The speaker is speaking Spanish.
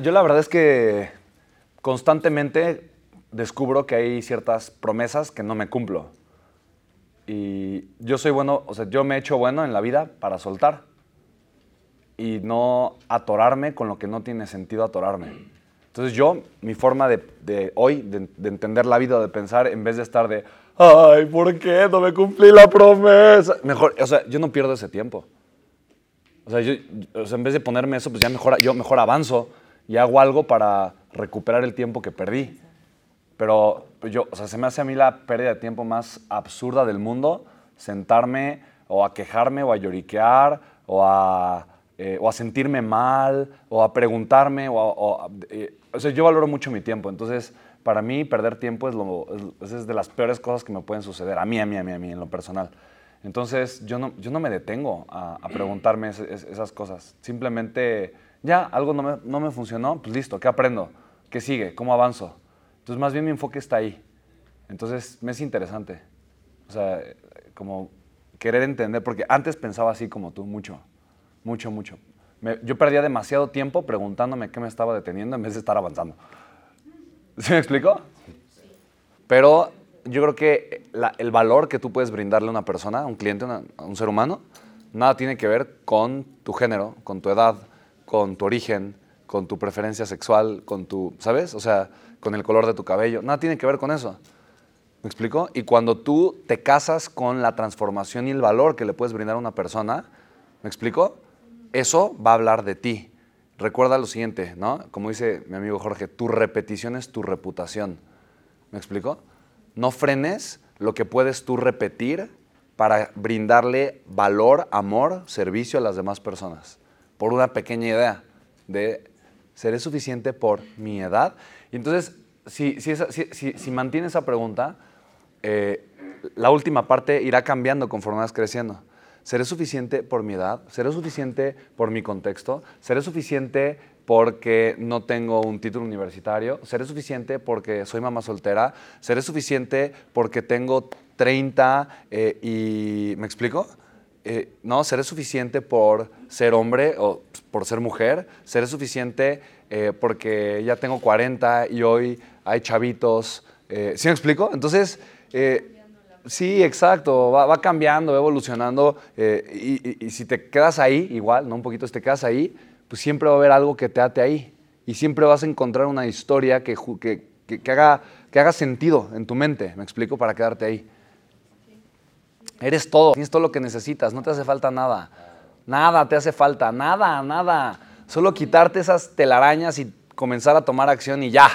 Yo la verdad es que constantemente descubro que hay ciertas promesas que no me cumplo. Y yo soy bueno, o sea, yo me he hecho bueno en la vida para soltar y no atorarme con lo que no tiene sentido atorarme. Entonces yo, mi forma de, hoy, de, de, entender la vida, de pensar, en vez de estar de, ay, ¿por qué no me cumplí la promesa? Mejor, o sea, yo no pierdo ese tiempo. O sea, yo, o sea en vez de ponerme eso, pues ya mejor, yo mejor avanzo y hago algo para recuperar el tiempo que perdí. Pero yo, o sea, se me hace a mí la pérdida de tiempo más absurda del mundo sentarme o a quejarme o a lloriquear o a, eh, o a sentirme mal o a preguntarme. O, eh, o, sea, yo valoro mucho mi tiempo. Entonces, para mí, perder tiempo es, lo, es, de las peores cosas que me pueden suceder. A mí, a mí, a mí, a mí, en lo personal. Entonces, yo no, yo no me detengo a, preguntarme esas cosas. Simplemente ya, algo no me, no me funcionó, pues listo, ¿qué aprendo? ¿Qué sigue? ¿Cómo avanzo? Entonces, más bien mi enfoque está ahí. Entonces, me es interesante. O sea, como querer entender, porque antes pensaba así como tú, mucho, mucho, mucho. yo perdía demasiado tiempo preguntándome qué me estaba deteniendo en vez de estar avanzando. ¿Sí me explico? Pero yo creo que el valor que tú puedes brindarle a una persona, a un cliente, a un ser humano, nada tiene que ver con tu género, con tu edad, con tu origen, con tu preferencia sexual, con tu, ¿sabes? O sea, con el color de tu cabello. Nada tiene que ver con eso. ¿Me explico? Y cuando tú te casas con la transformación y el valor que le puedes brindar a una persona, ¿me explico? Eso va a hablar de ti. Recuerda lo siguiente, ¿no? Como dice mi amigo Jorge, tu repetición es tu reputación. ¿Me explico? No frenes lo que puedes tú repetir para brindarle valor, amor, servicio a las demás personas por una pequeña idea de ¿seré suficiente por mi edad? Y entonces, si, si, mantienes esa pregunta, eh, la última parte irá cambiando conforme vas creciendo. ¿Seré suficiente por mi edad? ¿Seré suficiente por mi contexto? ¿Seré suficiente porque no tengo un título universitario? ¿Seré suficiente porque soy mamá soltera? ¿Seré suficiente porque tengo 30 eh, y... ¿Me explico? Eh, no, seré suficiente por ser hombre o por ser mujer, seré suficiente eh, porque ya tengo 40 y hoy hay chavitos. Eh, ¿Sí me explico? Entonces, sí, exacto, va, cambiando, va evolucionando y, si te quedas ahí, igual, ¿no? Un poquito, si te quedas ahí, pues siempre va a haber algo que te ate ahí y siempre vas a encontrar una historia que, haga, que haga sentido en tu mente, ¿me explico? Para quedarte ahí. Eres todo, tienes todo lo que necesitas, no te hace falta nada. Nada te hace falta, nada, nada. Solo quitarte esas telarañas y comenzar a tomar acción y ya.